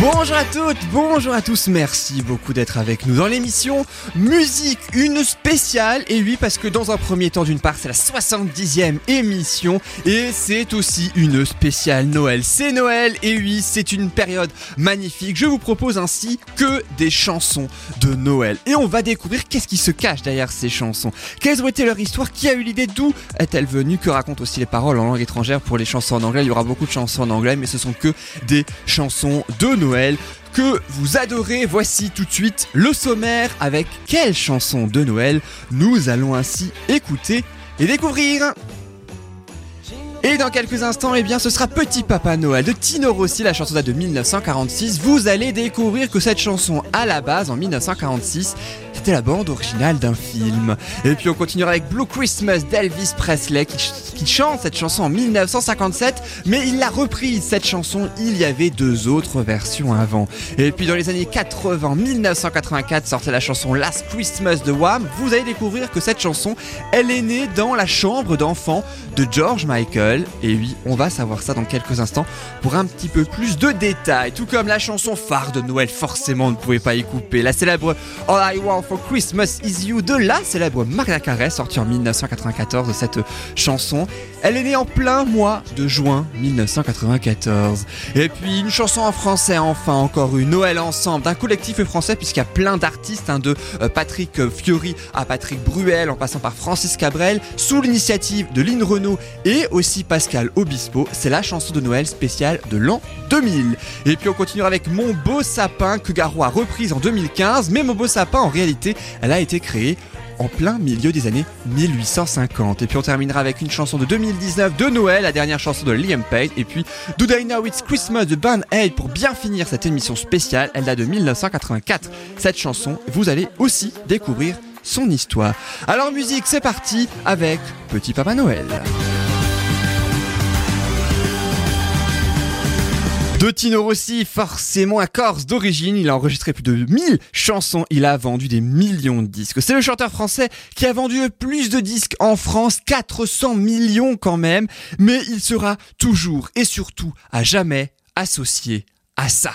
Bonjour à toutes, bonjour à tous, merci beaucoup d'être avec nous dans l'émission Musique, une spéciale, et oui parce que dans un premier temps d'une part c'est la 70e émission et c'est aussi une spéciale Noël. C'est Noël et oui c'est une période magnifique, je vous propose ainsi que des chansons de Noël. Et on va découvrir qu'est-ce qui se cache derrière ces chansons, quelles ont été leur histoire, qui a eu l'idée, d'où est-elle venue, que racontent aussi les paroles en langue étrangère pour les chansons en anglais, il y aura beaucoup de chansons en anglais mais ce sont que des chansons de Noël que vous adorez. Voici tout de suite le sommaire avec quelle chanson de Noël nous allons ainsi écouter et découvrir. Et dans quelques instants, eh bien, ce sera Petit Papa Noël de Tino Rossi, la chanson date de 1946. Vous allez découvrir que cette chanson, à la base, en 1946, c'était la bande originale d'un film. Et puis on continuera avec Blue Christmas d'Elvis Presley qui, chante cette chanson en 1957, mais il l'a reprise cette chanson, il y avait deux autres versions avant. Et puis dans les années 80, 1984 sortait la chanson Last Christmas de Wham. Vous allez découvrir que cette chanson, elle est née dans la chambre d'enfant de George Michael. Et oui, on va savoir ça dans quelques instants pour un petit peu plus de détails. Tout comme la chanson phare de Noël, forcément on ne pouvait pas y couper. La célèbre All I Want for Christmas Is You de la célèbre Maria Carey, sortie en 1994 de cette chanson. Elle est née en plein mois de juin 1994. Et puis une chanson en français, enfin encore une Noël ensemble d'un collectif français puisqu'il y a plein d'artistes, hein, de euh, Patrick Fiori à Patrick Bruel en passant par Francis Cabrel, sous l'initiative de Lynn Renault et aussi Pascal Obispo. C'est la chanson de Noël spéciale de l'an 2000. Et puis on continuera avec Mon beau sapin que Garou a reprise en 2015, mais Mon beau sapin en réalité, elle a été créée en plein milieu des années 1850. Et puis on terminera avec une chanson de 2019 de Noël, la dernière chanson de Liam Payne, et puis Do I Know It's Christmas de Band Aid pour bien finir cette émission spéciale. Elle date de 1984. Cette chanson, vous allez aussi découvrir son histoire. Alors musique, c'est parti avec Petit Papa Noël. De Tino Rossi, forcément un Corse d'origine, il a enregistré plus de 1000 chansons, il a vendu des millions de disques. C'est le chanteur français qui a vendu le plus de disques en France, 400 millions quand même, mais il sera toujours et surtout à jamais associé à ça.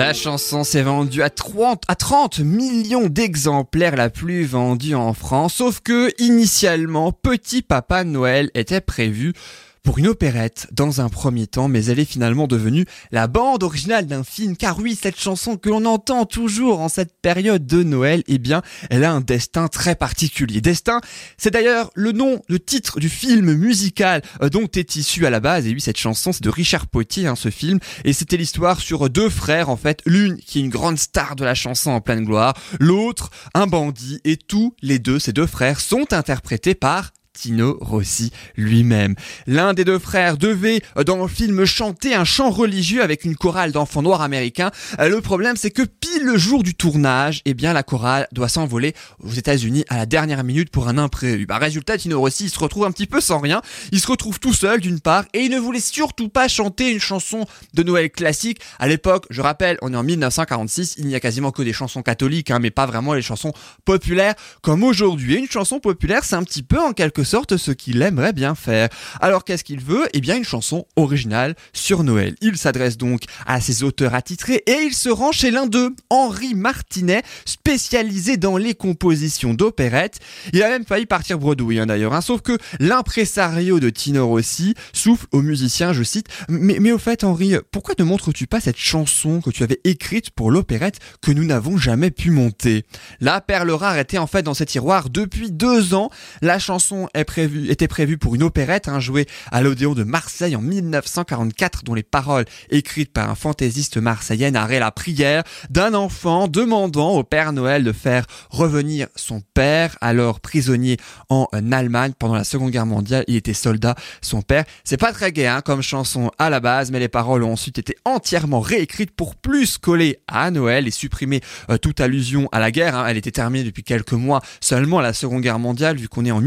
La chanson s'est vendue à 30, à 30 millions d'exemplaires, la plus vendue en France, sauf que initialement, Petit Papa Noël était prévu pour une opérette dans un premier temps, mais elle est finalement devenue la bande originale d'un film. Car oui, cette chanson que l'on entend toujours en cette période de Noël, eh bien, elle a un destin très particulier. Destin, c'est d'ailleurs le nom, le titre du film musical euh, dont est issu à la base. Et oui, cette chanson, c'est de Richard Potier, hein, ce film, et c'était l'histoire sur deux frères, en fait, l'une qui est une grande star de la chanson en pleine gloire, l'autre un bandit, et tous les deux, ces deux frères, sont interprétés par Tino Rossi lui-même. L'un des deux frères devait, dans le film, chanter un chant religieux avec une chorale d'enfants noirs américains. Le problème, c'est que pile le jour du tournage, eh bien, la chorale doit s'envoler aux États-Unis à la dernière minute pour un imprévu. Bah, résultat, Tino Rossi, se retrouve un petit peu sans rien. Il se retrouve tout seul, d'une part, et il ne voulait surtout pas chanter une chanson de Noël classique. À l'époque, je rappelle, on est en 1946, il n'y a quasiment que des chansons catholiques, hein, mais pas vraiment les chansons populaires comme aujourd'hui. Une chanson populaire, c'est un petit peu en quelque sorte ce qu'il aimerait bien faire. Alors qu'est-ce qu'il veut? Eh bien une chanson originale sur Noël. Il s'adresse donc à ses auteurs attitrés et il se rend chez l'un d'eux, Henri Martinet, spécialisé dans les compositions d'opérettes. Il a même failli partir bredouille hein, d'ailleurs, hein, sauf que l'impresario de Tino Rossi souffle aux musiciens, je cite, mais, mais au fait Henri, pourquoi ne montres-tu pas cette chanson que tu avais écrite pour l'opérette que nous n'avons jamais pu monter? La perle rare était en fait dans ces tiroirs depuis deux ans. La chanson est prévu, était prévu pour une opérette hein, jouée à l'Odéon de Marseille en 1944 dont les paroles écrites par un fantaisiste marseillais narraient la prière d'un enfant demandant au Père Noël de faire revenir son père, alors prisonnier en Allemagne pendant la Seconde Guerre mondiale. Il était soldat, son père. C'est pas très gai hein, comme chanson à la base, mais les paroles ont ensuite été entièrement réécrites pour plus coller à Noël et supprimer euh, toute allusion à la guerre. hein. Elle était terminée depuis quelques mois seulement la Seconde Guerre mondiale, vu qu'on est en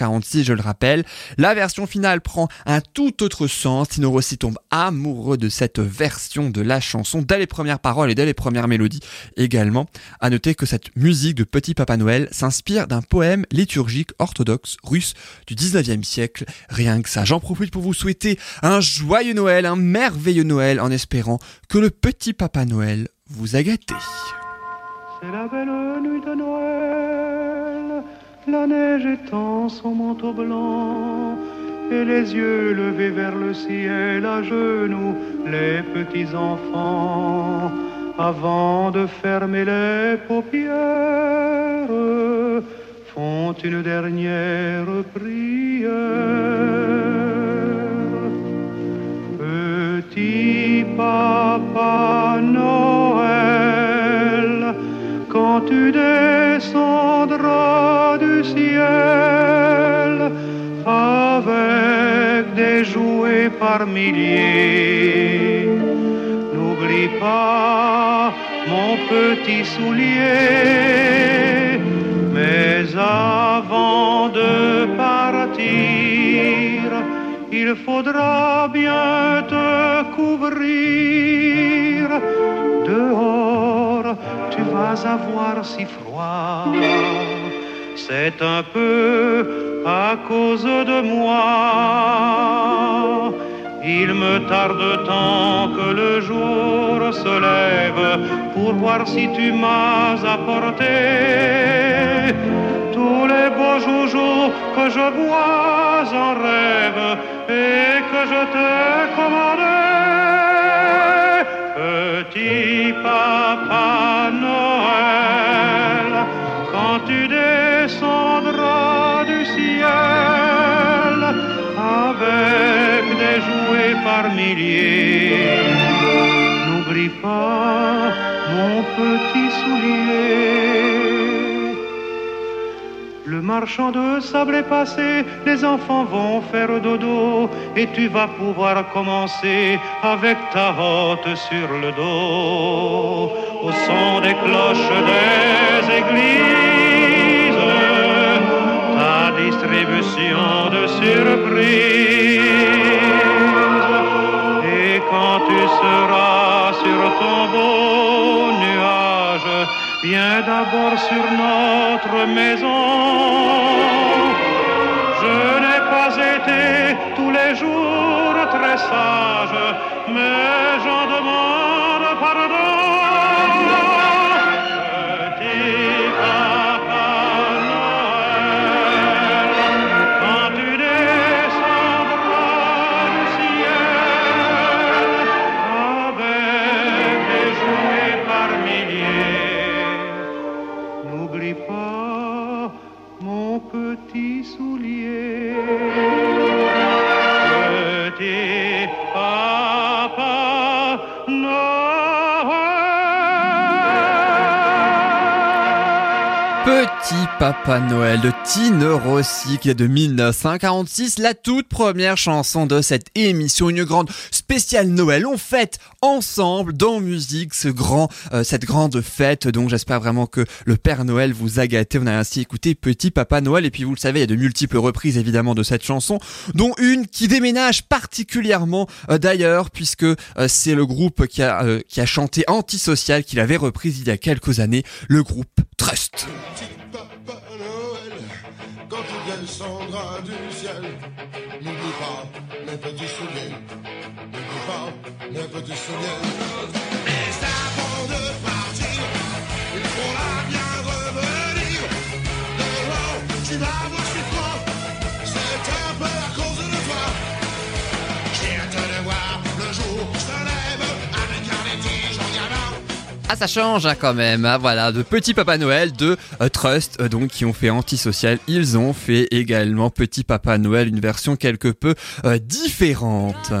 1946, je le rappelle. La version finale prend un tout autre sens. Tino Rossi tombe amoureux de cette version de la chanson dès les premières paroles et dès les premières mélodies également. À noter que cette musique de Petit Papa Noël s'inspire d'un poème liturgique orthodoxe russe du 19e siècle. Rien que ça, j'en profite pour vous souhaiter un joyeux Noël, un merveilleux Noël en espérant que le Petit Papa Noël vous a gâté. C'est la nuit de Noël, la neige étend son manteau blanc, et les yeux levés vers le ciel à genoux, les petits enfants, avant de fermer les paupières, font une dernière prière. Petit papa Noël, quand tu descendras avec des jouets par milliers, n'oublie pas mon petit soulier. Mais avant de partir, il faudra bien te couvrir. Dehors, tu vas avoir si froid. C'est un peu à cause de moi. Il me tarde tant que le jour se lève pour voir si tu m'as apporté tous les beaux joujoux que je vois en rêve et que je te commandais. Petit papa Noël, milliers, n'oublie pas mon petit soulier. Le marchand de sable est passé, les enfants vont faire dodo et tu vas pouvoir commencer avec ta hotte sur le dos au son des cloches des églises, ta distribution de surprises. Quand tu seras sur ton beau nuage, viens d'abord sur notre maison. Je n'ai pas été tous les jours très sage, mais j'en demande Papa Noël de Tino Rossi qui est de 1946, la toute première chanson de cette émission, une grande spéciale Noël. On fête ensemble dans musique ce grand, euh, cette grande fête. Donc j'espère vraiment que le Père Noël vous a gâté. On a ainsi écouté Petit Papa Noël et puis vous le savez, il y a de multiples reprises évidemment de cette chanson, dont une qui déménage particulièrement euh, d'ailleurs puisque euh, c'est le groupe qui a, euh, qui a chanté Antisocial qu'il avait reprise il y a quelques années, le groupe Trust. Ciel, n'oublie pas mes petits souliers. N'oublie pas mes petits souliers. Mais avant de partir, il faudra bien revenir. Dehors, tu vas avoir Ah ça change hein, quand même, hein, voilà, de Petit Papa Noël de euh, Trust, euh, donc qui ont fait Antisocial, ils ont fait également Petit Papa Noël, une version quelque peu euh, différente.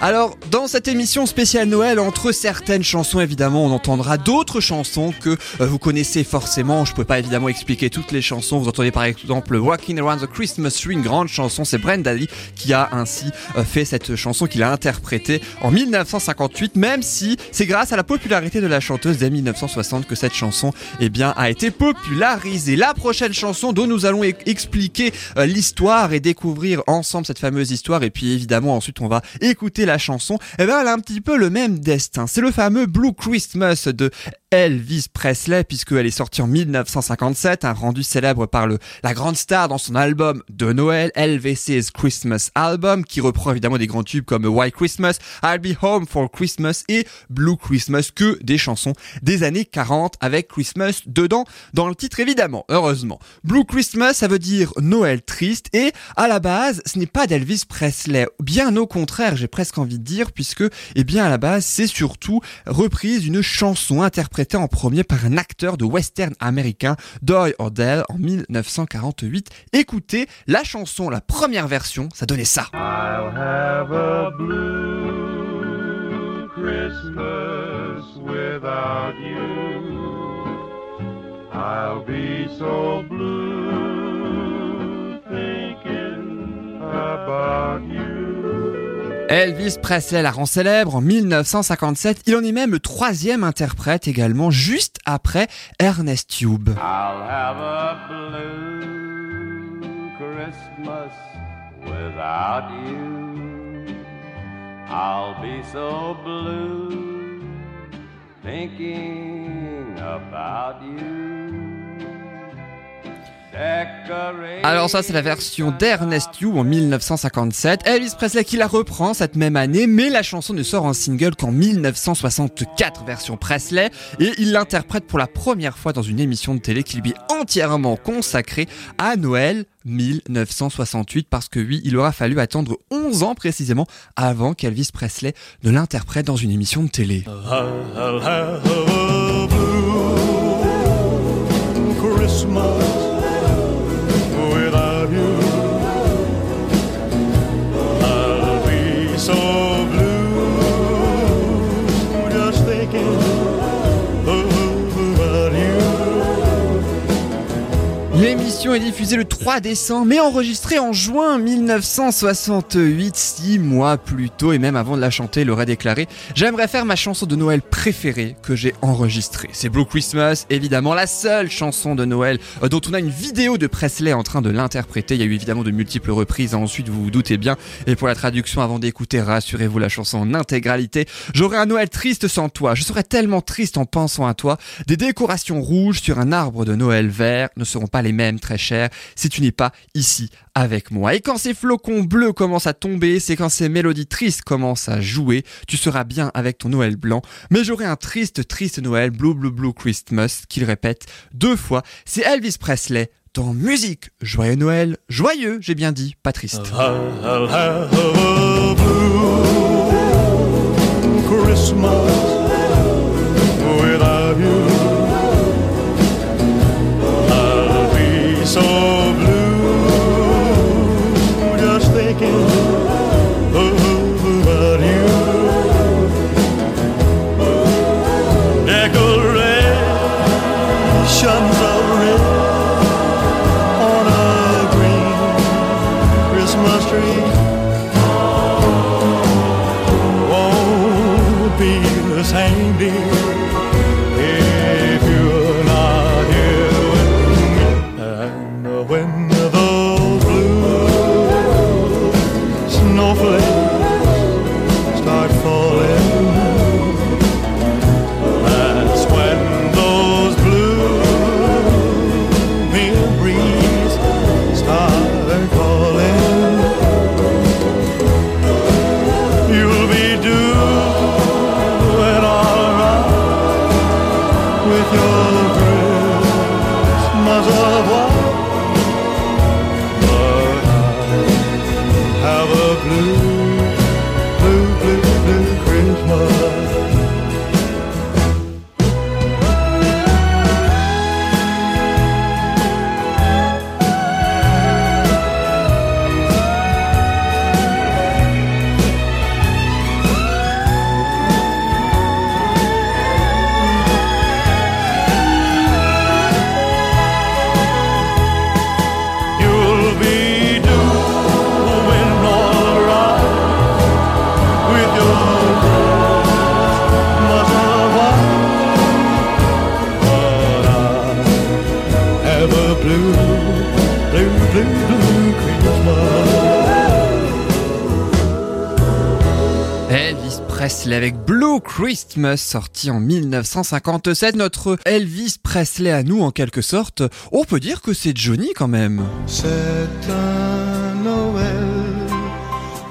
Alors, dans cette émission spéciale Noël, entre certaines chansons, évidemment, on entendra d'autres chansons que vous connaissez forcément. Je peux pas évidemment expliquer toutes les chansons. Vous entendez par exemple Walking Around the Christmas Tree, une grande chanson. C'est Brenda Lee qui a ainsi fait cette chanson, qu'il a interprétée en 1958, même si c'est grâce à la popularité de la chanteuse dès 1960 que cette chanson, eh bien, a été popularisée. La prochaine chanson dont nous allons expliquer euh, l'histoire et découvrir ensemble cette fameuse histoire, et puis évidemment ensuite on va écouter la chanson, eh bien, elle a un petit peu le même destin. C'est le fameux Blue Christmas de Elvis Presley, puisqu'elle est sortie en 1957, un rendu célèbre par le, la grande star dans son album de Noël, Elvis's Christmas Album, qui reprend évidemment des grands tubes comme White Christmas, I'll Be Home for Christmas et Blue Christmas, que des chansons des années 40 avec Christmas dedans dans le titre évidemment, heureusement. Blue Christmas, ça veut dire Noël triste et à la base, ce n'est pas d'Elvis Presley, bien au contraire, j'ai presque envie de dire, puisque, eh bien, à la base, c'est surtout reprise d'une chanson interprétée en premier par un acteur de western américain, Doy Ordell, en 1948. Écoutez la chanson, la première version, ça donnait ça. Without you. I'll be so blue thinking about you. Elvis Presley la rend célèbre en 1957. Il en est même le troisième interprète également, juste après Ernest Tube. I'll have a blue Christmas without you. I'll be so blue thinking about you. Alors ça c'est la version d'Ernest Tube en 1957. Elvis Presley qui la reprend cette même année, mais la chanson ne sort en single qu'en 1964, version Presley, et il l'interprète pour la première fois dans une émission de télé qui lui est entièrement consacrée à Noël 1968 parce que oui, il aura fallu attendre 11 ans précisément avant qu'Elvis Presley ne l'interprète dans une émission de télé. Est diffusée le 3 décembre, mais enregistrée en juin 1968, six mois plus tôt, et même avant de la chanter, il aurait déclaré « J'aimerais faire ma chanson de Noël préférée que j'ai enregistrée. » C'est Blue Christmas, évidemment la seule chanson de Noël euh, dont on a une vidéo de Presley en train de l'interpréter. Il y a eu évidemment de multiples reprises, ensuite vous vous doutez bien. Et pour la traduction, avant d'écouter, rassurez-vous la chanson en intégralité. J'aurais un Noël triste sans toi, je serais tellement triste en pensant à toi. Des décorations rouges sur un arbre de Noël vert ne seront pas les mêmes très chers si tu n'es pas ici avec moi. Et quand ces flocons bleus commencent à tomber, c'est quand ces mélodies tristes commencent à jouer, tu seras bien avec ton Noël blanc. Mais j'aurai un triste, triste Noël, Blue Blue Blue Christmas, qu'il répète deux fois. C'est Elvis Presley dans musique. Joyeux Noël, joyeux, j'ai bien dit, pas triste. You. So blue Blue Christmas sorti en 1957. Notre Elvis Presley à nous en quelque sorte. On peut dire que c'est Johnny quand même. C'est un Noël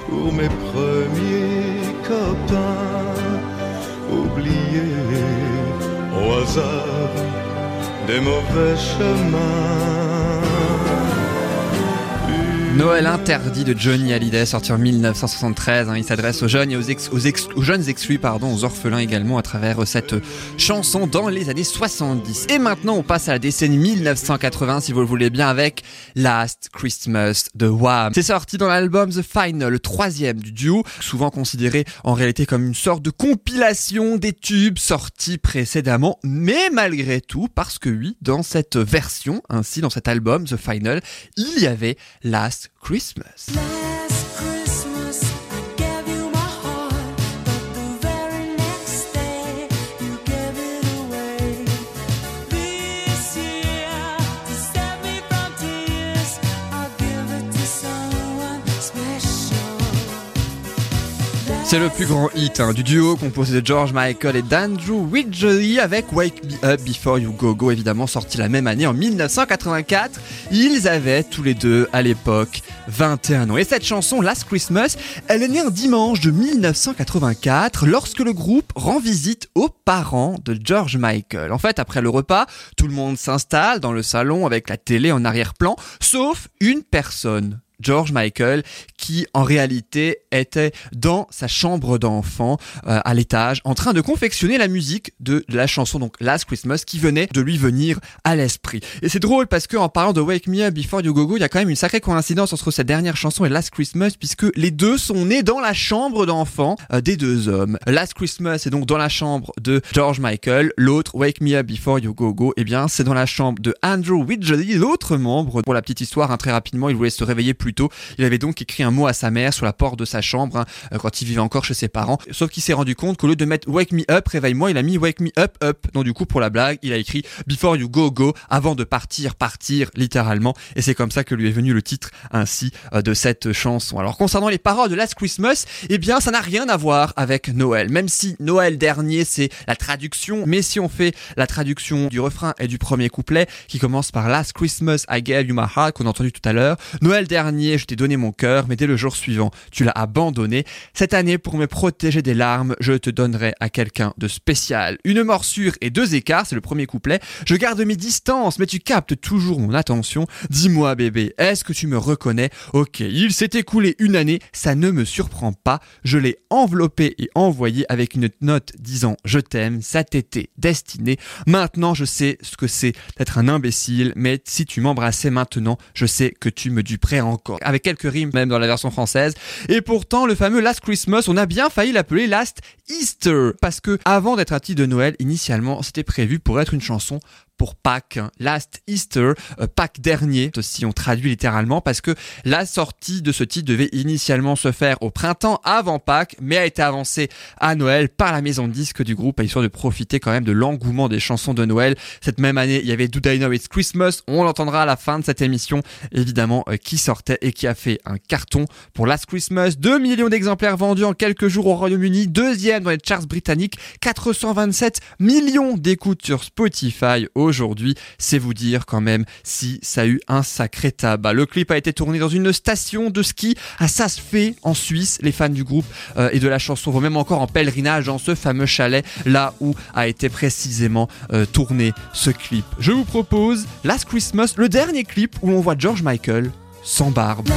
pour mes premiers copains oubliés au hasard des mauvais chemins. Noël interdit de Johnny Hallyday, sorti en 1973. Hein. il s'adresse aux jeunes et aux, ex, aux, jeunes exclus, pardon, aux orphelins également, à travers cette chanson dans les années 70. Et maintenant, on passe à la décennie 1980, si vous le voulez bien, avec Last Christmas de Wham. C'est sorti dans l'album The Final, le troisième du duo, souvent considéré en réalité comme une sorte de compilation des tubes sortis précédemment, mais malgré tout, parce que oui, dans cette version, ainsi dans cet album The Final, il y avait Christmas. Last Christmas, C'est le plus grand hit hein, du duo composé de George Michael et d'Andrew Widgery avec Wake Me Up Before You Go Go, évidemment sorti la même année en 1984. Ils avaient tous les deux à l'époque 21 ans. Et cette chanson, Last Christmas, elle est née un dimanche de 1984 lorsque le groupe rend visite aux parents de George Michael. En fait, après le repas, tout le monde s'installe dans le salon avec la télé en arrière-plan, sauf une personne. George Michael, qui en réalité était dans sa chambre d'enfant euh, à l'étage, en train de confectionner la musique de la chanson donc Last Christmas qui venait de lui venir à l'esprit. Et c'est drôle parce que en parlant de Wake Me Up Before You Go Go, il y a quand même une sacrée coïncidence entre cette dernière chanson et Last Christmas puisque les deux sont nés dans la chambre d'enfant euh, des deux hommes. Last Christmas est donc dans la chambre de George Michael, l'autre Wake Me Up Before You Go Go, eh bien c'est dans la chambre de Andrew Widgery, l'autre membre. Pour la petite histoire, hein, très rapidement, il voulait se réveiller plus tôt. Il avait donc écrit un mot à sa mère sur la porte de sa chambre hein, euh, quand il vivait encore chez ses parents. Sauf qu'il s'est rendu compte qu'au lieu de mettre Wake Me Up, réveille-moi, il a mis Wake Me Up Up. Donc du coup, pour la blague, il a écrit Before You Go Go avant de partir, partir littéralement. Et c'est comme ça que lui est venu le titre ainsi euh, de cette chanson. Alors concernant les paroles de Last Christmas, eh bien ça n'a rien à voir avec Noël. Même si Noël dernier c'est la traduction, mais si on fait la traduction du refrain et du premier couplet qui commence par Last Christmas I gave you my heart qu'on a entendu tout à l'heure, Noël dernier je t'ai donné mon cœur, mais dès le jour suivant tu l'as abandonné. Cette année pour me protéger des larmes, je te donnerai à quelqu'un de spécial. Une morsure et deux écarts, c'est le premier couplet. Je garde mes distances, mais tu captes toujours mon attention. Dis-moi bébé, est-ce que tu me reconnais? Ok, il s'est écoulé une année, ça ne me surprend pas. Je l'ai enveloppé et envoyé avec une note disant je t'aime, ça t'était destiné. Maintenant je sais ce que c'est d'être un imbécile, mais si tu m'embrassais maintenant, je sais que tu me duperais encore. Avec quelques rimes même dans la version française. Et pourtant, le fameux Last Christmas, on a bien failli l'appeler Last Easter. Parce que avant d'être un titre de Noël, initialement, c'était prévu pour être une chanson pour Pâques. Last Easter, euh, Pâques dernier, si on traduit littéralement, parce que la sortie de ce titre devait initialement se faire au printemps avant Pâques, mais a été avancée à Noël par la maison de disques du groupe, histoire de profiter quand même de l'engouement des chansons de Noël. Cette même année, il y avait Do I Know It's Christmas, on l'entendra à la fin de cette émission, évidemment, euh, qui sortait et qui a fait un carton pour Last Christmas. 2 millions d'exemplaires vendus en quelques jours au Royaume-Uni, deuxième dans les charts britanniques, 427 millions d'écoutes sur Spotify c'est vous dire quand même si ça a eu un sacré tabac. Le clip a été tourné dans une station de ski à Saas-Fee en Suisse. Les fans du groupe euh, et de la chanson vont même encore en pèlerinage dans ce fameux chalet là où a été précisément euh, tourné ce clip. Je vous propose Last Christmas, le dernier clip où on voit George Michael sans barbe.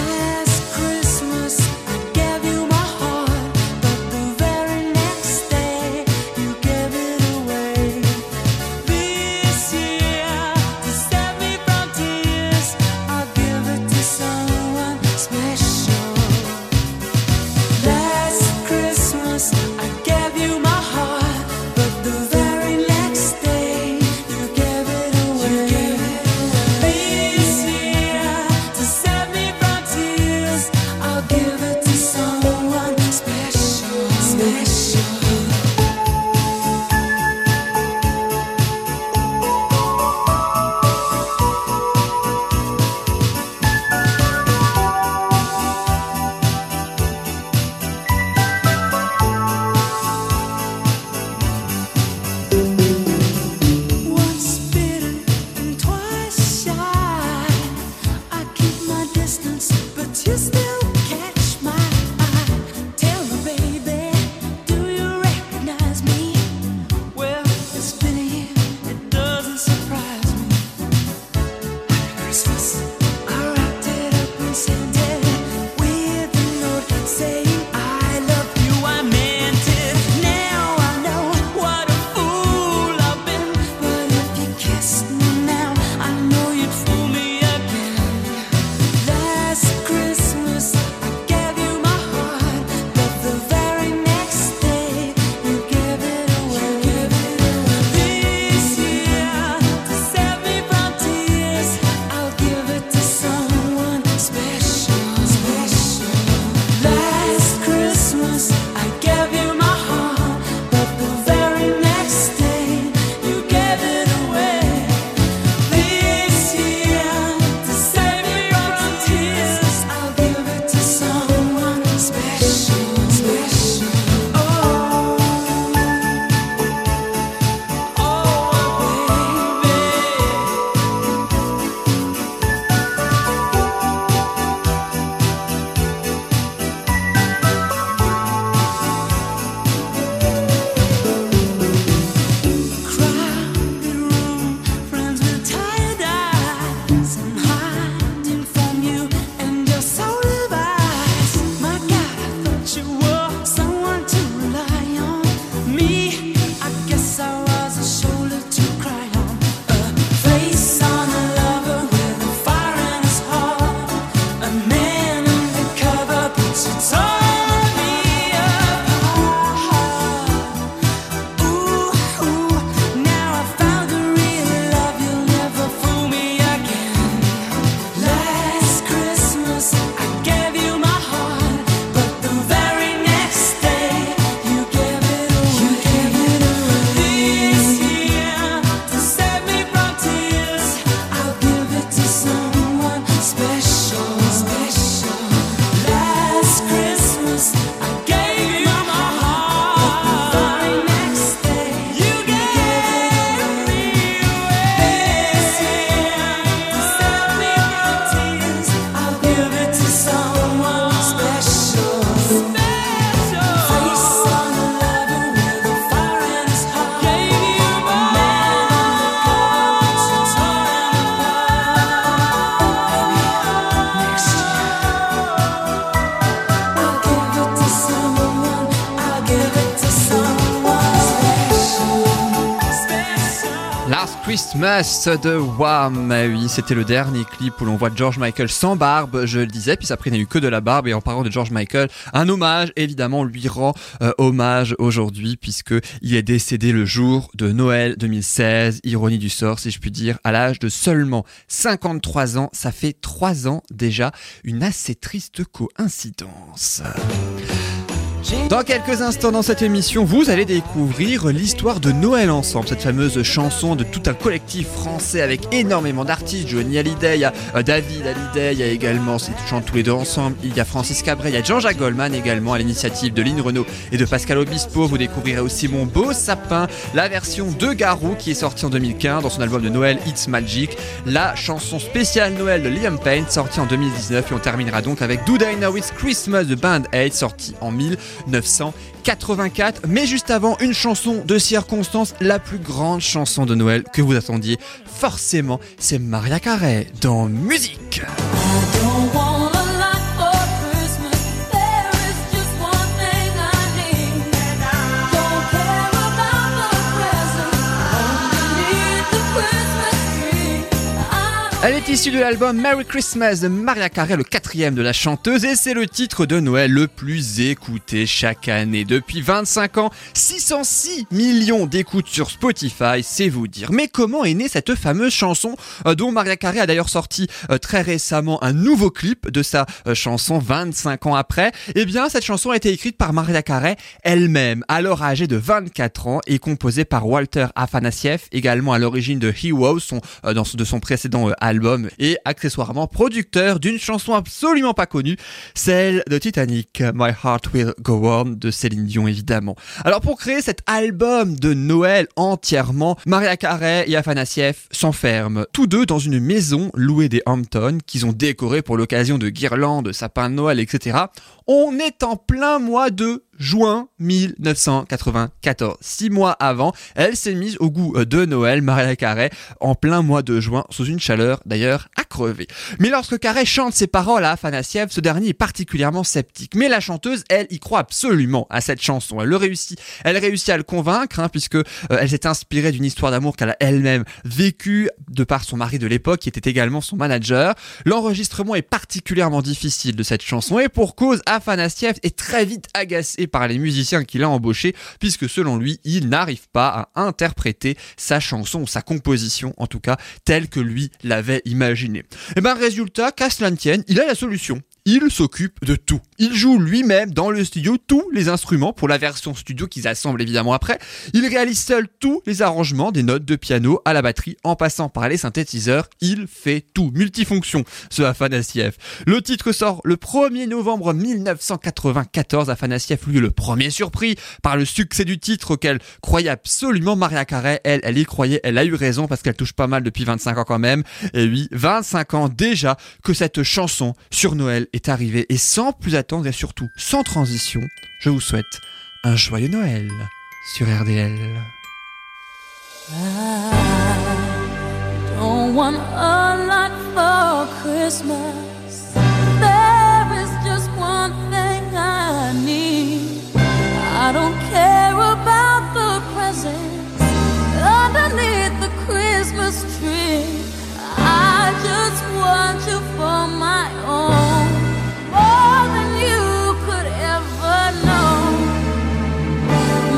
De Wham. Ah Oui, c'était le dernier clip où l'on voit George Michael sans barbe, je le disais, puis après il n'y a eu que de la barbe. Et en parlant de George Michael, un hommage, évidemment, lui rend euh, hommage aujourd'hui, puisque il est décédé le jour de Noël 2016. Ironie du sort, si je puis dire, à l'âge de seulement 53 ans. Ça fait 3 ans déjà, une assez triste coïncidence. Dans quelques instants dans cette émission, vous allez découvrir l'histoire de Noël ensemble, cette fameuse chanson de tout un collectif français avec énormément d'artistes, Johnny Hallyday, il y a euh, David Hallyday, il y a également, ils chantent tous les deux ensemble, il y a Francis Cabret, il y a Jean-Jacques Goldman également à l'initiative de Lynn Renault et de Pascal Obispo. Vous découvrirez aussi Mon Beau Sapin, la version de Garou qui est sortie en 2015 dans son album de Noël It's Magic, la chanson spéciale Noël de Liam Payne sortie en 2019 et on terminera donc avec Do They Know It's Christmas de Band Aid sorti en 1984. Mais juste avant, une chanson de circonstance, la plus grande chanson de Noël que vous attendiez. Forcément, c'est Maria Carey dans Musique. Elle est issue de l'album Merry Christmas de Maria Carey, le quatrième de la chanteuse, et c'est le titre de Noël le plus écouté chaque année. Depuis 25 ans, 606 millions d'écoutes sur Spotify, c'est vous dire. Mais comment est née cette fameuse chanson euh, dont Maria Carey a d'ailleurs sorti euh, très récemment un nouveau clip de sa euh, chanson 25 ans après? Eh bien, cette chanson a été écrite par Maria Carey elle-même, alors âgée de 24 ans, et composée par Walter Afanasieff, également à l'origine de son, euh, dans, de son précédent euh, et accessoirement producteur d'une chanson absolument pas connue, celle de Titanic, My Heart Will Go On, de Céline Dion évidemment. Alors pour créer cet album de Noël entièrement, Maria Carey et Afanasieff s'enferment, tous deux dans une maison louée des Hamptons, qu'ils ont décorée pour l'occasion de guirlandes, sapins de Noël, etc. On est en plein mois de juin 1994. Six mois avant, elle s'est mise au goût de Noël, Mariah Carey, en plein mois de juin, sous une chaleur d'ailleurs à crever. Mais lorsque Carey chante ses paroles à Afanasiev, ce dernier est particulièrement sceptique. Mais la chanteuse, elle, y croit absolument à cette chanson. Elle le réussit. Elle réussit à le convaincre, hein, puisque euh, elle s'est inspirée d'une histoire d'amour qu'elle a elle-même vécue de par son mari de l'époque, qui était également son manager. L'enregistrement est particulièrement difficile de cette chanson, et pour cause, Afanasiev est très vite agacé par les musiciens qu'il a embauchés, puisque selon lui, il n'arrive pas à interpréter sa chanson, sa composition en tout cas, telle que lui l'avait imaginée. Et ben résultat, qu'à cela ne tienne, il a la solution. Il s'occupe de tout. Il joue lui-même dans le studio tous les instruments pour la version studio qu'ils assemblent évidemment après. Il réalise seul tous les arrangements des notes de piano à la batterie en passant par les synthétiseurs. Il fait tout. Multifonction, ce Afanasiev. Le titre sort le 1er novembre 1994. Afanasiev, lui, le premier surpris par le succès du titre auquel croyait absolument Maria Carey. Elle, elle y croyait, elle a eu raison parce qu'elle touche pas mal depuis 25 ans quand même. Et oui, 25 ans déjà que cette chanson sur Noël est arrivée. Et sans plus attendre et surtout sans transition, je vous souhaite un joyeux Noël sur RDL.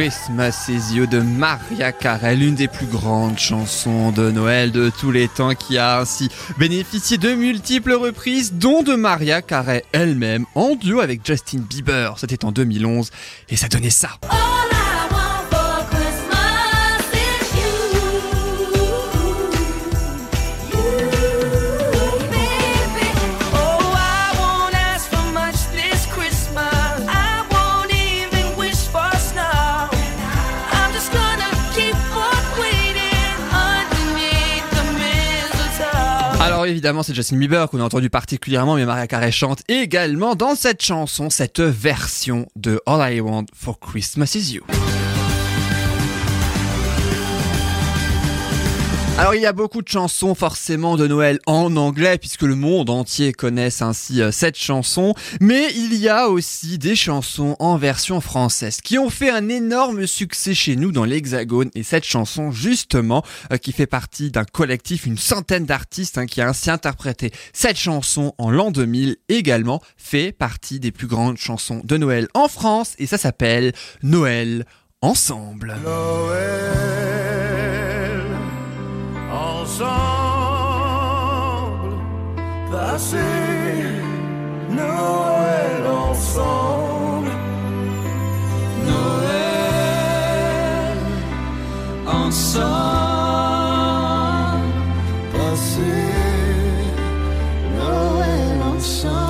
Christmas Is You de Maria Carey, l'une des plus grandes chansons de Noël de tous les temps qui a ainsi bénéficié de multiples reprises, dont de Maria Carey elle-même en duo avec Justin Bieber. C'était en 2011 et ça donnait ça. Évidemment c'est Justin Bieber qu'on a entendu particulièrement mais Maria Carey chante également dans cette chanson cette version de All I Want for Christmas Is You. Alors il y a beaucoup de chansons forcément de Noël en anglais puisque le monde entier connaisse ainsi euh, cette chanson, mais il y a aussi des chansons en version française qui ont fait un énorme succès chez nous dans l'Hexagone. Et cette chanson justement euh, qui fait partie d'un collectif, une centaine d'artistes hein, qui a ainsi interprété cette chanson en l'an 2000 également fait partie des plus grandes chansons de Noël en France. Et ça s'appelle Noël ensemble. Noël ensemble, passer Noël ensemble, Noël ensemble, passer Noël ensemble.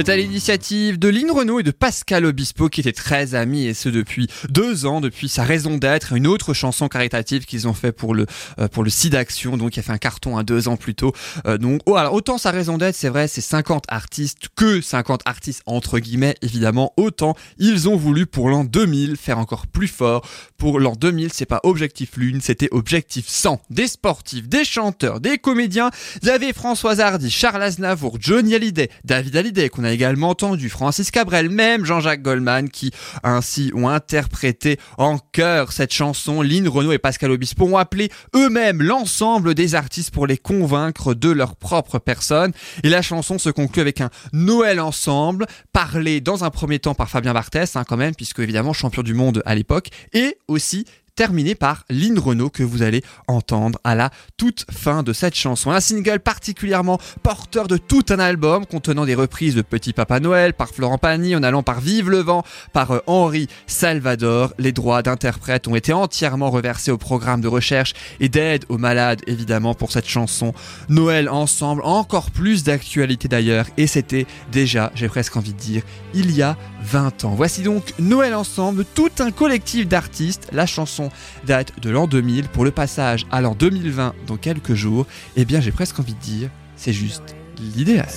C'est à l'initiative de Lynn Renault et de Pascal Obispo qui étaient très amis et ce depuis deux ans, depuis sa raison d'être, une autre chanson caritative qu'ils ont fait pour le euh, pour le site d'action, donc qui a fait un carton à deux ans plus tôt. Euh, donc oh, alors autant sa raison d'être, c'est vrai, c'est 50 artistes que 50 artistes entre guillemets évidemment, autant ils ont voulu pour l'an 2000 faire encore plus fort. Pour l'an 2000, c'est pas objectif lune, c'était objectif 100. Des sportifs, des chanteurs, des comédiens. Il y avait Françoise Hardy, Charles Aznavour, Johnny Hallyday, David Hallyday qu'on a également entendu, Francis Cabrel, même Jean-Jacques Goldman qui ainsi ont interprété en chœur cette chanson. Lynn Renault et Pascal Obispo ont appelé eux-mêmes l'ensemble des artistes pour les convaincre de leur propre personne. Et la chanson se conclut avec un Noël ensemble, parlé dans un premier temps par Fabien Barthès, hein, quand même, puisque évidemment champion du monde à l'époque, et aussi terminé par Lynn Renault que vous allez entendre à la toute fin de cette chanson. Un single particulièrement porteur de tout un album contenant des reprises de Petit Papa Noël par Florent Pagny en allant par Vive le vent par euh, Henri Salvador. Les droits d'interprète ont été entièrement reversés au programme de recherche et d'aide aux malades évidemment pour cette chanson. Noël ensemble, encore plus d'actualité d'ailleurs et c'était déjà, j'ai presque envie de dire, il y a 20 ans. Voici donc Noël ensemble, tout un collectif d'artistes. La chanson date de l'an 2000 pour le passage à l'an 2020 dans quelques jours. Eh bien, j'ai presque envie de dire, c'est juste l'idéal.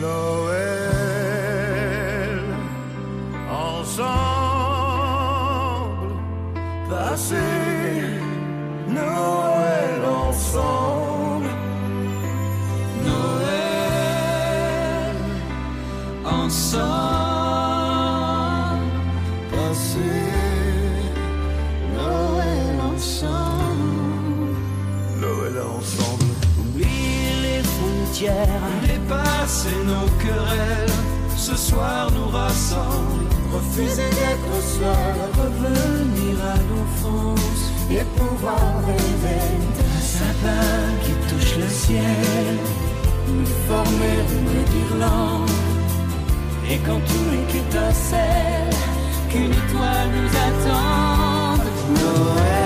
Noël ensemble, passer Noël ensemble, ensemble, passer Noël ensemble, Noël ensemble. Oubliez les frontières. Dépasser nos querelles, ce soir nous rassemble. Refuser d'être seul, revenir à l'enfance. Et pouvoir rêver. Un sapin qui touche le ciel. Nous former une guirlande et quand tout étincelle qu'une étoile nous attende. Noël,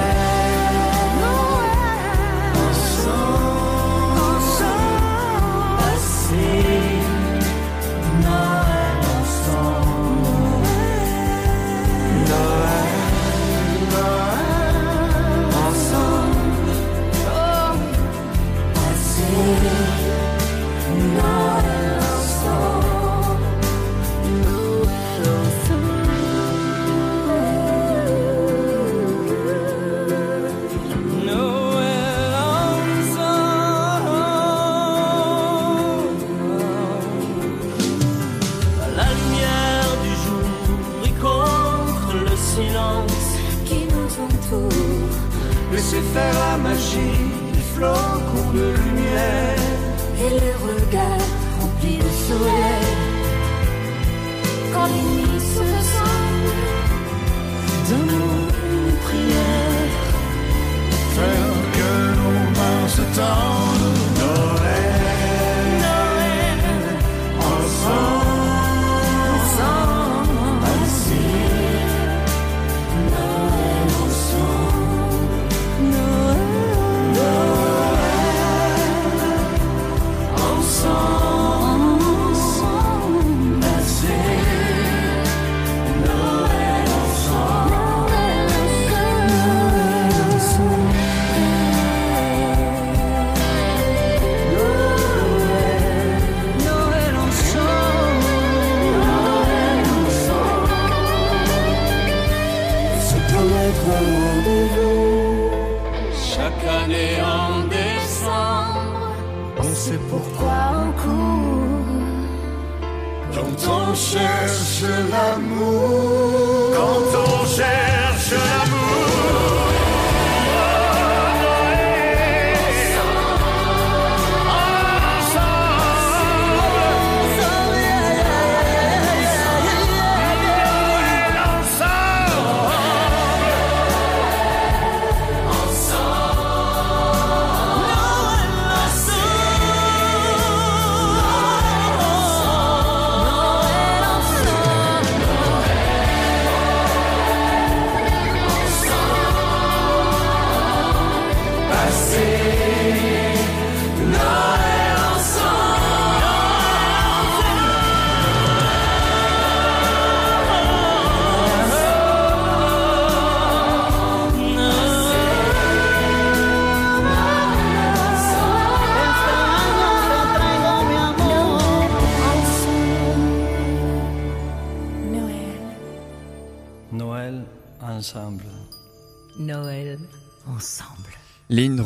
flocons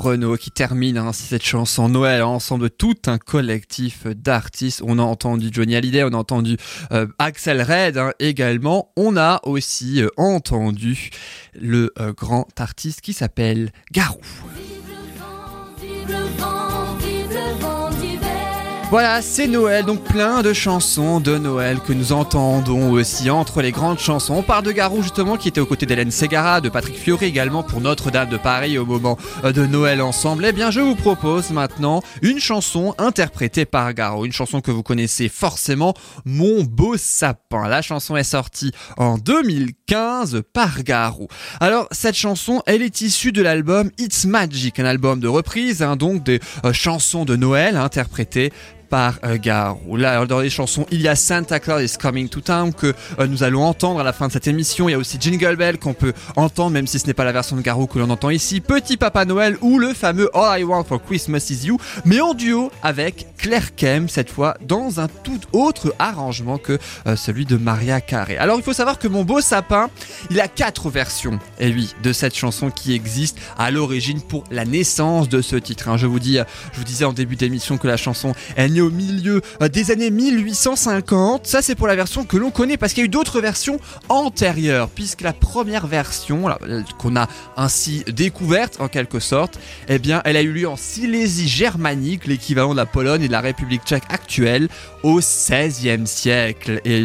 Renault qui termine ainsi cette chanson Noël ensemble tout un collectif d'artistes. On a entendu Johnny Hallyday, on a entendu euh, Axel Red hein, également. On a aussi euh, entendu le euh, grand artiste qui s'appelle Garou. Voilà, c'est Noël, donc plein de chansons de Noël que nous entendons aussi entre les grandes chansons. On parle de Garou justement qui était aux côtés d'Hélène Ségara, de Patrick Fiori également pour Notre-Dame de Paris au moment euh, de Noël ensemble. Eh bien, je vous propose maintenant une chanson interprétée par Garou, une chanson que vous connaissez forcément, Mon beau sapin. La chanson est sortie en 2015 par Garou. Alors, cette chanson, elle est issue de l'album It's Magic, un album de reprise, hein, donc des euh, chansons de Noël interprétées par euh, Garou. Là, dans les chansons, il y a Santa Claus is Coming to Town que euh, nous allons entendre à la fin de cette émission. Il y a aussi Jingle Bell qu'on peut entendre, même si ce n'est pas la version de Garou que l'on entend ici. Petit Papa Noël ou le fameux All I Want for Christmas is You, mais en duo avec Claire Kem, cette fois dans un tout autre arrangement que euh, celui de Maria Carey. Alors, il faut savoir que Mon Beau Sapin, il a quatre versions, et oui, de cette chanson qui existe à l'origine pour la naissance de ce titre. hein. Je vous dis, je vous disais en début d'émission que la chanson au milieu euh, des années 1850. Ça, c'est pour la version que l'on connaît parce qu'il y a eu d'autres versions antérieures, puisque la première version euh, qu'on a ainsi découverte en quelque sorte, eh bien, elle a eu lieu en Silésie germanique, l'équivalent de la Pologne et de la République tchèque actuelle, au XVIe siècle. Et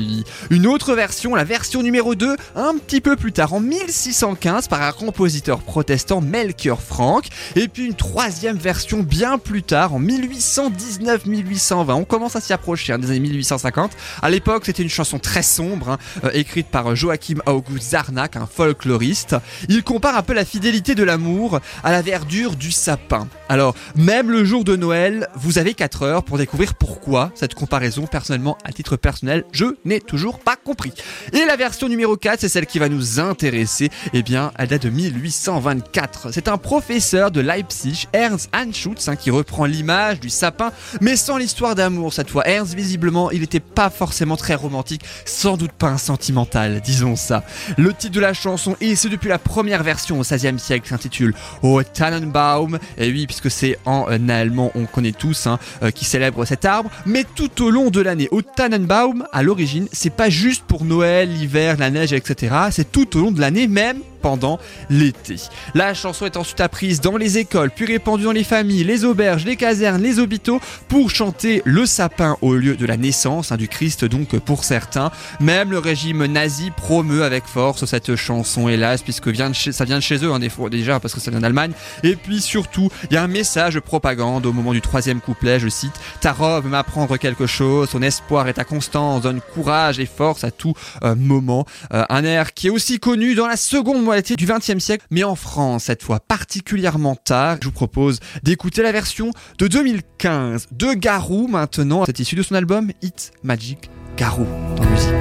une autre version, la version numéro 2, un petit peu plus tard, en 1615, par un compositeur protestant Melchior Frank. Et puis une troisième version bien plus tard, en 1819-1820. On commence à s'y approcher hein, des années 1850. À l'époque, c'était une chanson très sombre, hein, euh, écrite par Joachim August Zarnack, un folkloriste. Il compare un peu la fidélité de l'amour à la verdure du sapin. Alors, même le jour de Noël, vous avez 4 heures pour découvrir pourquoi cette comparaison, personnellement, à titre personnel, je n'ai toujours pas compris. Et la version numéro 4, c'est celle qui va nous intéresser. Eh bien, elle date de 1824. C'est un professeur de Leipzig, Ernst Anschutz, hein, qui reprend l'image du sapin, mais sans l'histoire d'amour cette fois. Ernst, visiblement, il n'était pas forcément très romantique, sans doute pas un sentimental, disons ça. Le titre de la chanson, et c'est depuis la première version au XVIe siècle, s'intitule O Tannenbaum. Et oui, puisque c'est en euh, allemand, on connaît tous, hein, euh, qui célèbre cet arbre. Mais tout au long de l'année, au Tannenbaum, à l'origine, c'est pas juste pour Noël, l'hiver, la neige, etc. C'est tout au long de l'année, même pendant l'été. La chanson est ensuite apprise dans les écoles, puis répandue dans les familles, les auberges, les casernes, les hôpitaux pour chanter le sapin au lieu de la naissance hein, du Christ donc pour certains. Même le régime nazi promeut avec force cette chanson hélas puisque ça vient de chez eux hein, déjà parce que ça vient d'Allemagne. Et puis surtout il y a un message de propagande au moment du troisième couplet, je cite Ta robe m'apprendre quelque chose, ton espoir et ta constance donne courage et force à tout euh, moment. Euh, un air qui est aussi connu dans la seconde moitié du XXe siècle, mais en France cette fois particulièrement tard. Je vous propose d'écouter la version de 2015 de Garou maintenant. C'est issu de son album Hit Magic Garou dans musique.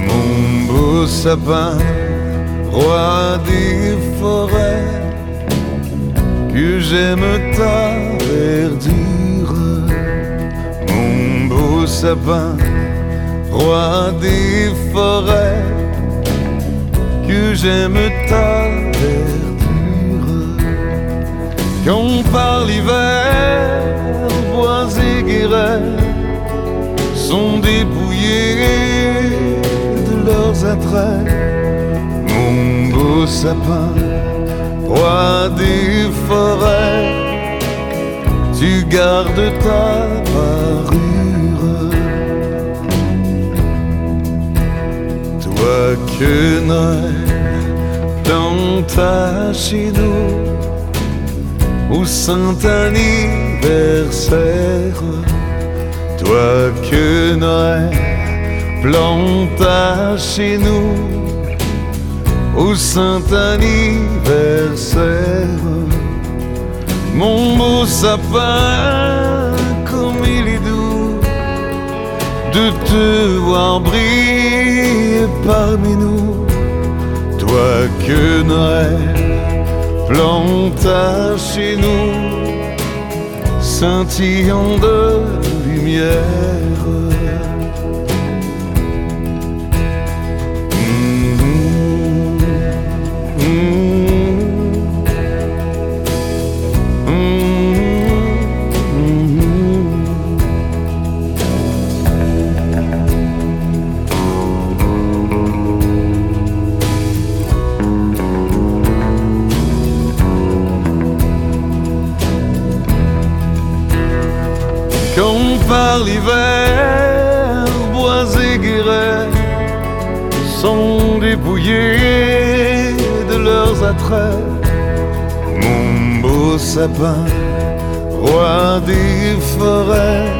Mon beau sapin, roi des forêts, que j'aime ta verdure. Mon beau sapin, roi des forêts, que j'aime ta verdure. Quand par l'hiver, bois et guérets sont dépouillés de leurs attraits. Mon beau sapin, roi des forêts, tu gardes ta parure. Toi que Noël dans ta chez nous, au saint anniversaire. Toi que Noël planta chez nous au saint anniversaire. Mon beau sapin, de te voir briller parmi nous. Toi que Noël planta chez nous scintillant de lumière. Mon beau sapin, roi des forêts,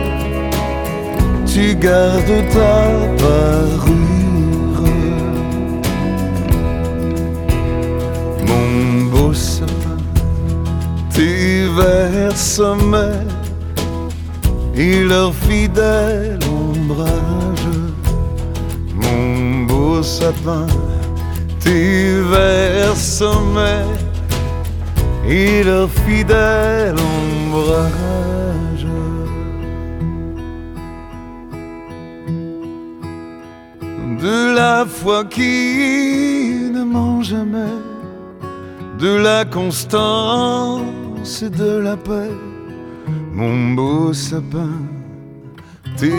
tu gardes ta parure. Mon beau sapin, tes verts sommets et leur fidèle ombrage. Mon beau sapin, tes verts sommets et leur fidèle ombrage. De la foi qui ne ment jamais, de la constance et de la paix mon beau sapin, tes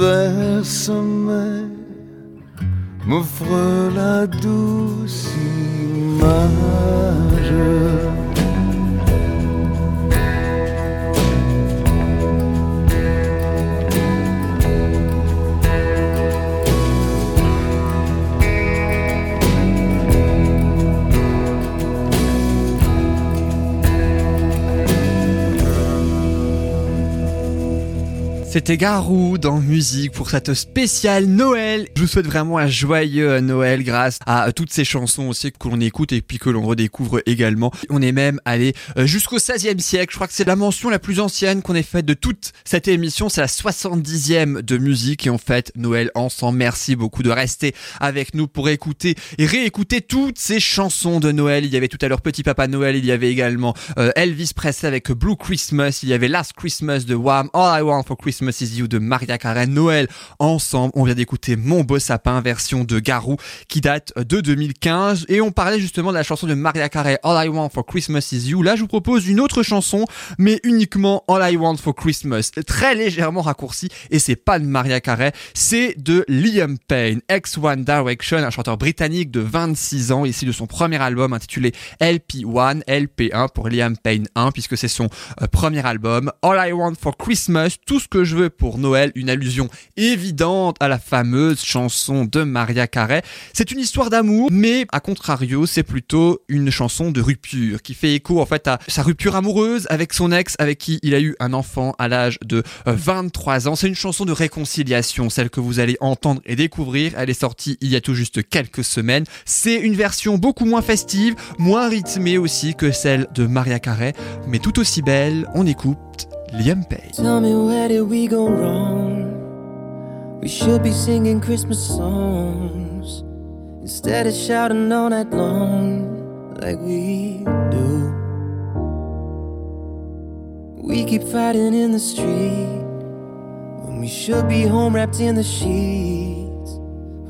verts sommets m'offrent la douce image. C'était Garou dans musique pour cette spéciale Noël. Je vous souhaite vraiment un joyeux Noël grâce à toutes ces chansons aussi que l'on écoute et puis que l'on redécouvre également. On est même allé euh, jusqu'au 16e siècle. Je crois que c'est la mention la plus ancienne qu'on ait faite de toute cette émission. C'est la 70e de musique et on fête Noël ensemble. Merci beaucoup de rester avec nous pour écouter et réécouter toutes ces chansons de Noël. Il y avait tout à l'heure Petit Papa Noël. Il y avait également euh, Elvis Presley avec Blue Christmas. Il y avait Last Christmas de Wham. All I Want for Christmas Christmas Is You de Maria Carey, Noël ensemble. On vient d'écouter Mon beau sapin, version de Garou, qui date de 2015. Et on parlait justement de la chanson de Maria Carey, All I Want for Christmas Is You. Là, je vous propose une autre chanson, mais uniquement All I Want for Christmas. Très légèrement raccourci, et c'est pas de Maria Carey, c'est de Liam Payne, ex One Direction, un chanteur britannique de 26 ans, ici de son premier album intitulé LP1, LP1 pour Liam Payne 1, puisque c'est son euh, premier album. All I Want for Christmas, tout ce que je veux pour Noël, une allusion évidente à la fameuse chanson de Maria Carey. C'est une histoire d'amour, mais à contrario, c'est plutôt une chanson de rupture qui fait écho en fait à sa rupture amoureuse avec son ex avec qui il a eu un enfant à l'âge de euh, 23 ans. C'est une chanson de réconciliation, celle que vous allez entendre et découvrir. Elle est sortie il y a tout juste quelques semaines. C'est une version beaucoup moins festive, moins rythmée aussi que celle de Maria Carey, mais tout aussi belle. On écoute Liam Payne. Tell me where did we go wrong? We should be singing Christmas songs instead of shouting all night long like we do. We keep fighting in the street when we should be home wrapped in the sheets,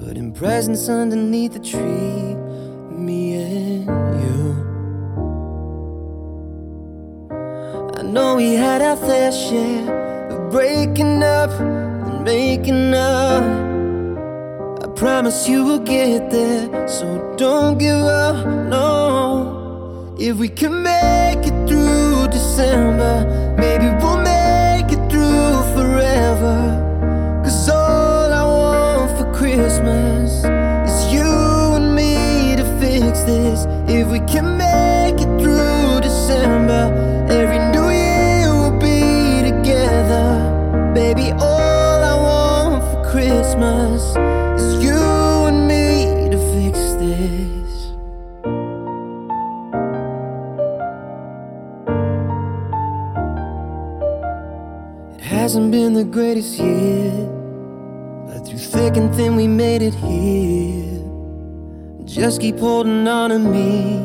putting presents underneath the tree. Me and you. Know we had our fair share of breaking up and making up. I promise you we'll get there, so don't give up. No, if we can make it through December, maybe we'll make it through forever. Cause all I want for Christmas is you and me to fix this. If we can make it through December, Baby, all I want for Christmas is you and me to fix this. It hasn't been the greatest year, but through thick and thin we made it here. Just keep holding on to me,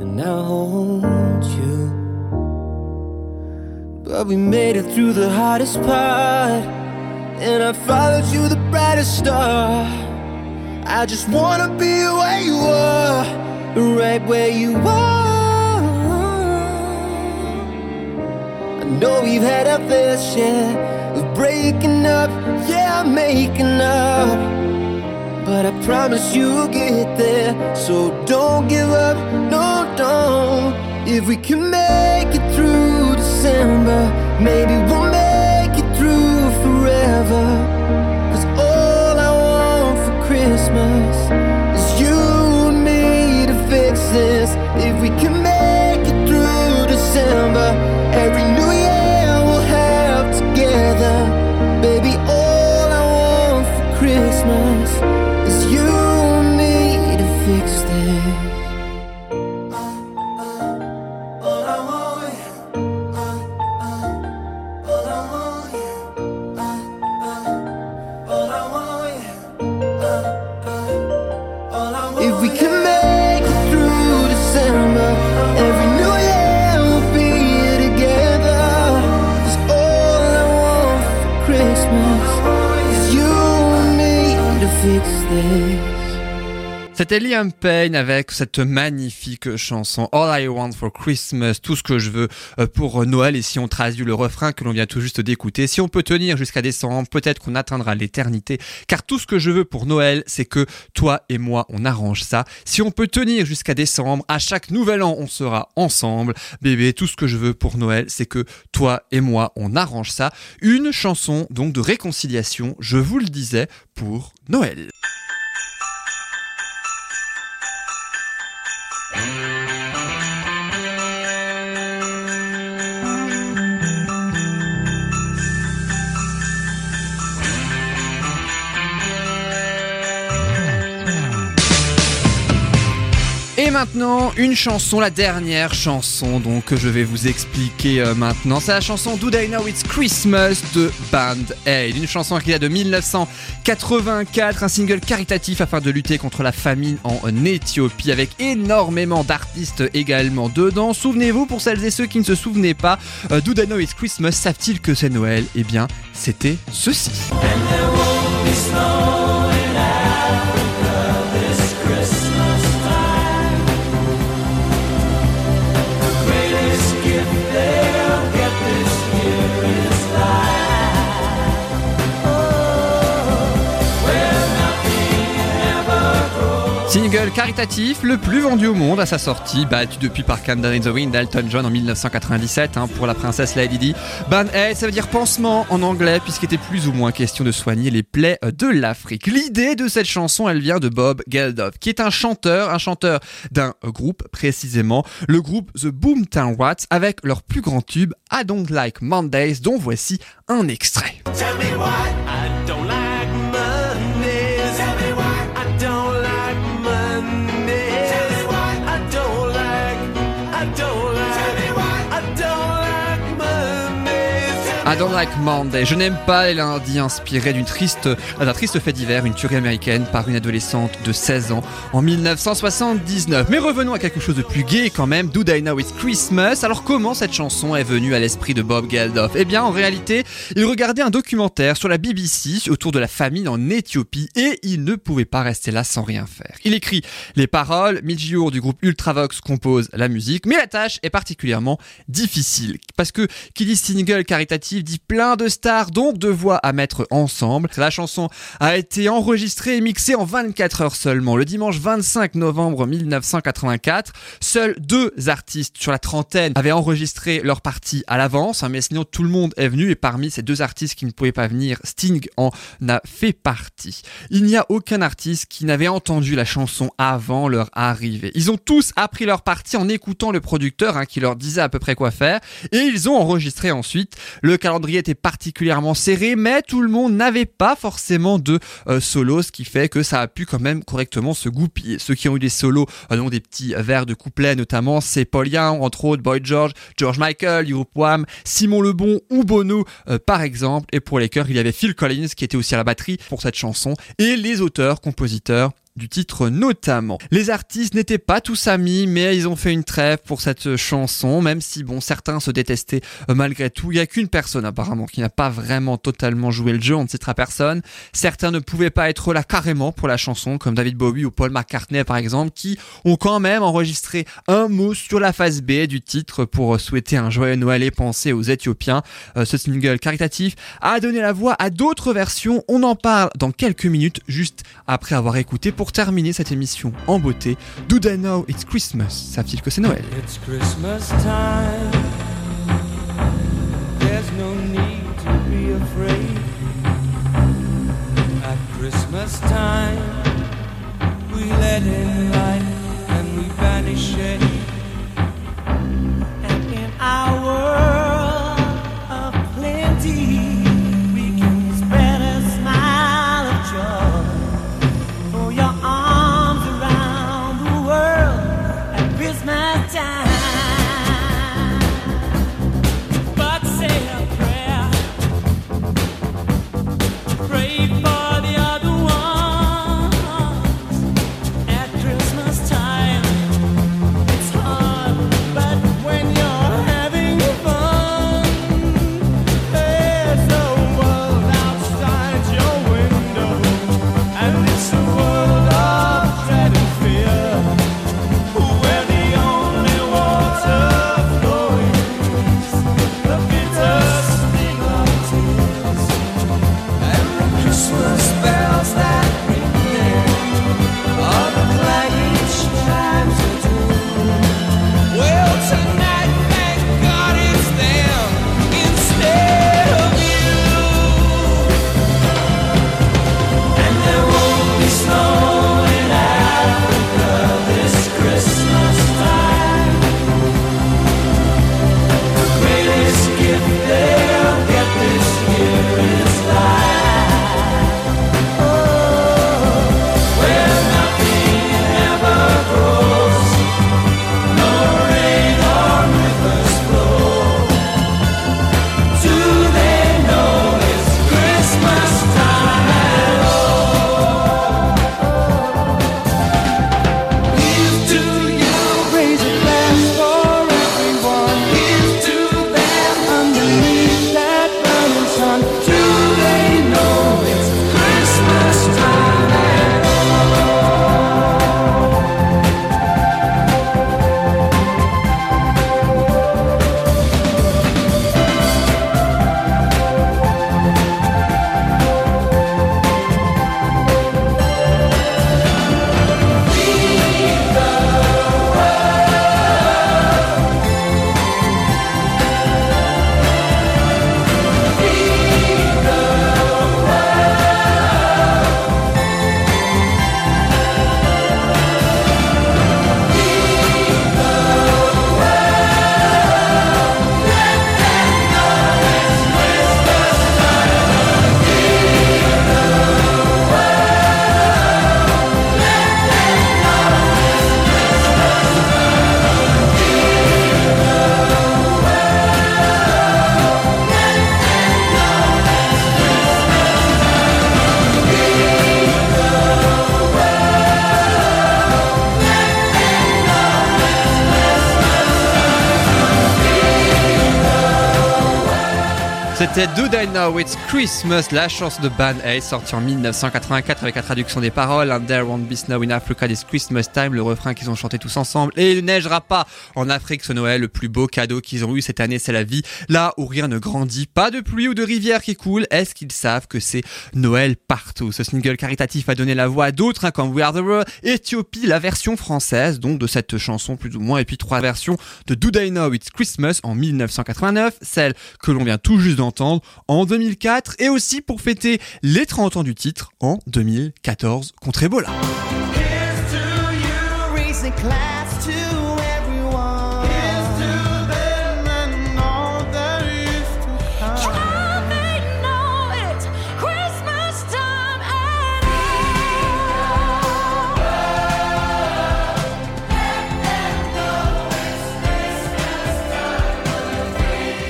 and I'll hold you. But we made it through the hardest part, and I followed you the brightest star. I just wanna be where you are, right where you are. I know we've had our fair share of breaking up, yeah, making up. But I promise you'll get there, so don't give up, no, don't. If we can make it December, maybe we'll make it through forever. Cause all I want for Christmas is you and me to fix this. If we can C'était Liam Payne avec cette magnifique chanson All I Want for Christmas, tout ce que je veux euh, pour Noël. Et si on traduit le refrain que l'on vient tout juste d'écouter, si on peut tenir jusqu'à décembre, peut-être qu'on atteindra l'éternité. Car tout ce que je veux pour Noël, c'est que toi et moi, on arrange ça. Si on peut tenir jusqu'à décembre, à chaque nouvel an, on sera ensemble. Bébé, tout ce que je veux pour Noël, c'est que toi et moi, on arrange ça. Une chanson donc de réconciliation, je vous le disais, pour Noël. Thank you. Et maintenant, une chanson, la dernière chanson donc que je vais vous expliquer euh, maintenant. C'est la chanson Do They Know It's Christmas de Band Aid. Une chanson qui date de 1984, un single caritatif afin de lutter contre la famine en Éthiopie avec énormément d'artistes également dedans. Souvenez-vous, pour celles et ceux qui ne se souvenaient pas, euh, Do They Know It's Christmas, savent-ils que c'est Noël? Eh bien, c'était ceci. Single caritatif le plus vendu au monde à sa sortie, battu depuis par Candle in the Wind d'Elton John en 1997 hein, pour la princesse Lady Di. Band Aid, ça veut dire pansement en anglais puisqu'il était plus ou moins question de soigner les plaies de l'Afrique. L'idée de cette chanson, elle vient de Bob Geldof, qui est un chanteur, un chanteur d'un groupe précisément, le groupe The Boomtown Rats avec leur plus grand tube I Don't Like Mondays dont voici un extrait. I don't like Monday. Je n'aime pas les lundis d'une triste, d'un triste fait divers, une tuerie américaine par une adolescente de 16 ans en 1979. Mais revenons à quelque chose de plus gai quand même. Do I Know Christmas? Alors comment cette chanson est venue à l'esprit de Bob Geldof? Eh bien en réalité, il regardait un documentaire sur la BBC autour de la famine en Éthiopie et il ne pouvait pas rester là sans rien faire. Il écrit les paroles, Midjour du groupe Ultravox compose la musique, mais la tâche est particulièrement difficile parce que dit single caritatif dit plein de stars, donc de voix à mettre ensemble. La chanson a été enregistrée et mixée en 24 heures seulement. Le dimanche 25 novembre 1984, seuls deux artistes sur la trentaine avaient enregistré leur partie à l'avance, hein, mais sinon tout le monde est venu et parmi ces deux artistes qui ne pouvaient pas venir, Sting en a fait partie. Il n'y a aucun artiste qui n'avait entendu la chanson avant leur arrivée. Ils ont tous appris leur partie en écoutant le producteur hein, qui leur disait à peu près quoi faire et ils ont enregistré ensuite. Le calendrier était particulièrement serré, mais tout le monde n'avait pas forcément de euh, solo, ce qui fait que ça a pu quand même correctement se goupiller. Ceux qui ont eu des solos, euh, donc des petits vers de couplets notamment, c'est Paul Young, entre autres Boy George, George Michael, Europe Wham, Simon Lebon ou Bono euh, par exemple. Et pour les chœurs, il y avait Phil Collins qui était aussi à la batterie pour cette chanson et les auteurs, compositeurs du titre notamment. Les artistes n'étaient pas tous amis, mais ils ont fait une trêve pour cette chanson, même si bon, certains se détestaient euh, malgré tout. Il y a qu'une personne apparemment qui n'a pas vraiment totalement joué le jeu, on ne citera personne. Certains ne pouvaient pas être là carrément pour la chanson, comme David Bowie ou Paul McCartney par exemple, qui ont quand même enregistré un mot sur la face B du titre pour souhaiter un joyeux Noël et penser aux Éthiopiens. Euh, ce single caritatif a donné la voix à d'autres versions. On en parle dans quelques minutes, juste après avoir écouté terminer cette émission en beauté. Do they know it's Christmas? Savent-ils que c'est Noël? It's Christmas time. There's no need to be afraid. At Christmas time, we let in light C'était Do They Know It's Christmas, la chanson de Band Aid, sortie en 1984 avec la traduction des paroles. And there won't be snow in Africa this Christmas time, le refrain qu'ils ont chanté tous ensemble. Et il neigera pas en Afrique ce Noël, le plus beau cadeau qu'ils ont eu cette année, c'est la vie. Là où rien ne grandit, pas de pluie ou de rivière qui coule, est-ce qu'ils savent que c'est Noël partout? Ce single caritatif a donné la voix à d'autres, hein, comme We Are the World, Ethiopie, la version française, donc de cette chanson plus ou moins, et puis trois versions de Do They Know It's Christmas en 1989, celle que l'on vient tout juste d'entendre en 2004 et aussi pour fêter les 30 ans du titre en 2014 contre Ebola.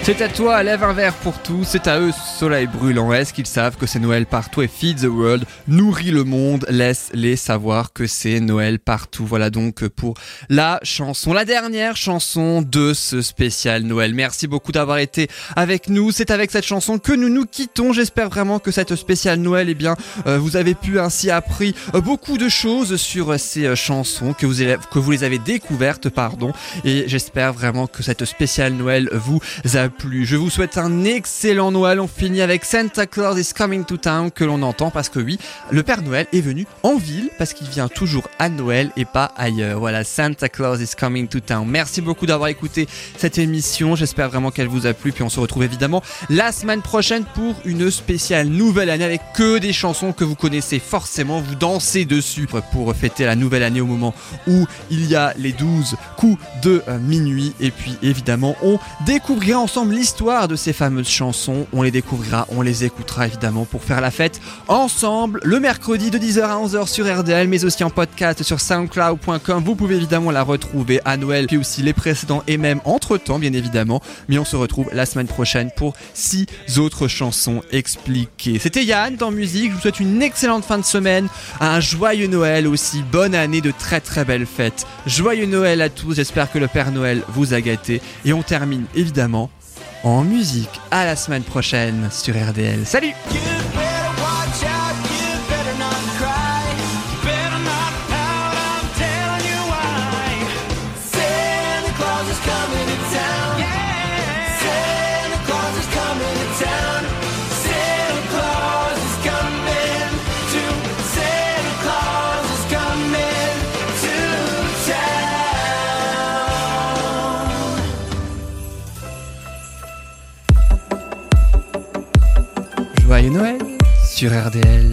C'est à toi, lève un verre pour tous, c'est à eux, soleil brûlant. Est-ce qu'ils savent que c'est Noël partout et Feed the World nourrit le monde, laisse-les savoir que c'est Noël partout. Voilà donc pour la chanson, la dernière chanson de ce spécial Noël. Merci beaucoup d'avoir été avec nous. C'est avec cette chanson que nous nous quittons. J'espère vraiment que cette spéciale Noël, eh bien, euh, vous avez pu ainsi appris euh, beaucoup de choses sur ces euh, chansons, que vous, que vous les avez découvertes, pardon. Et j'espère vraiment que cette spéciale Noël vous a plu. Je vous souhaite un excellent Noël. On finit avec Santa Claus is coming to town que l'on entend parce que oui, le Père Noël est venu en ville parce qu'il vient toujours à Noël et pas ailleurs. Voilà, Santa Claus is coming to town. Merci beaucoup d'avoir écouté cette émission. J'espère vraiment qu'elle vous a plu. Puis on se retrouve évidemment la semaine prochaine pour une spéciale nouvelle année avec que des chansons que vous connaissez forcément. Vous dansez dessus pour fêter la nouvelle année au moment où il y a les 12 coups de minuit. Et puis évidemment, on découvrira ensemble l'histoire de ces fameuses chansons. On les découvrira, on les écoutera évidemment pour faire la fête ensemble le mercredi de 10h à 11h sur RDL, mais aussi en podcast sur soundcloud.com. Vous pouvez évidemment la retrouver à Noël, puis aussi les précédents et même entre temps, bien évidemment. Mais on se retrouve la semaine prochaine pour six autres chansons expliquées. C'était Yann dans musique. Je vous souhaite une excellente fin de semaine, un joyeux Noël aussi, bonne année, de très très belles fêtes. Joyeux Noël à tous. J'espère que le Père Noël vous a gâté. Et on termine évidemment en musique. À la semaine prochaine sur RDL. Salut! Sur RDL.